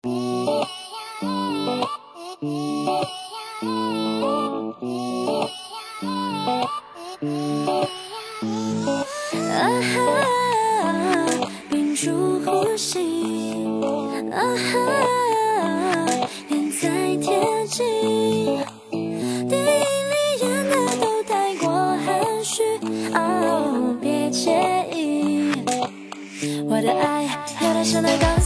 啊哈，屏住呼吸，啊哈，脸再贴近，电影里演的都太过含蓄，哦，别介意，我的爱要大声的告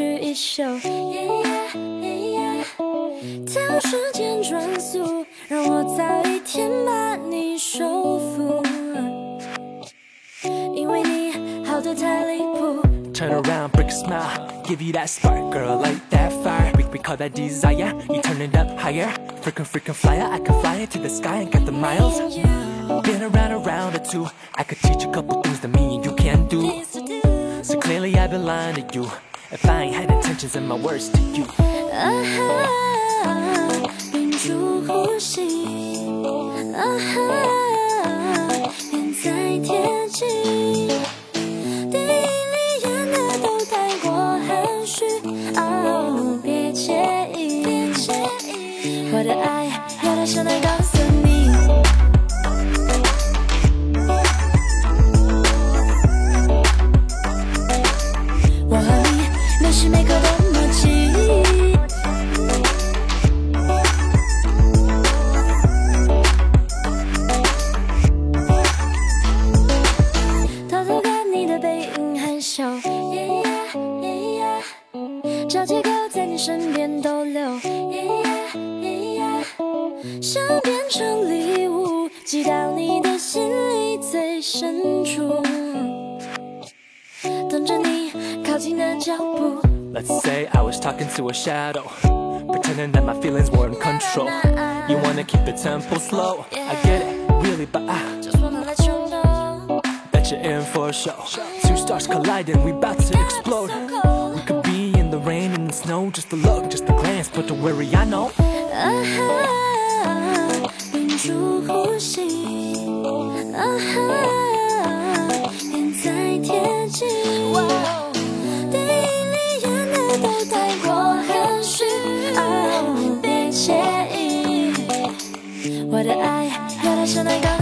去一宿，耶耶耶耶跳时间转速，让我早一天把你收服，因为你好的太离谱。Turn around, break a smile, give you that spark, girl, light that fire. We, we call that desire. You turn it up higher, freaking freaking flyer. I can fly into the sky and get the miles. Been around around it two. I could teach a couple things that me and you can't do. So clearly I've been lying to you. If I ain't had intentions and my words to you. 啊哈，屏住呼吸，啊哈，脸再贴近，电影里演的都太过含蓄，哦，别介意，别介意，我的爱要大声的告找借口在你身边逗留，想变成礼物寄到你的心里最深处，等着你靠近的脚步。Let's say I was talking to a shadow, pretending that my feelings were in control. You wanna keep the tempo slow? I get it, really, but I Just wanna let you know. bet you're in for a show. Two stars colliding, we about to explode. Rain and the snow, just a look, just a glance, but don't worry, I know. 啊哈，屏住呼吸，啊哈，脸再贴近，电影里演的都太过含蓄，哦，别介意，我的爱要大声的告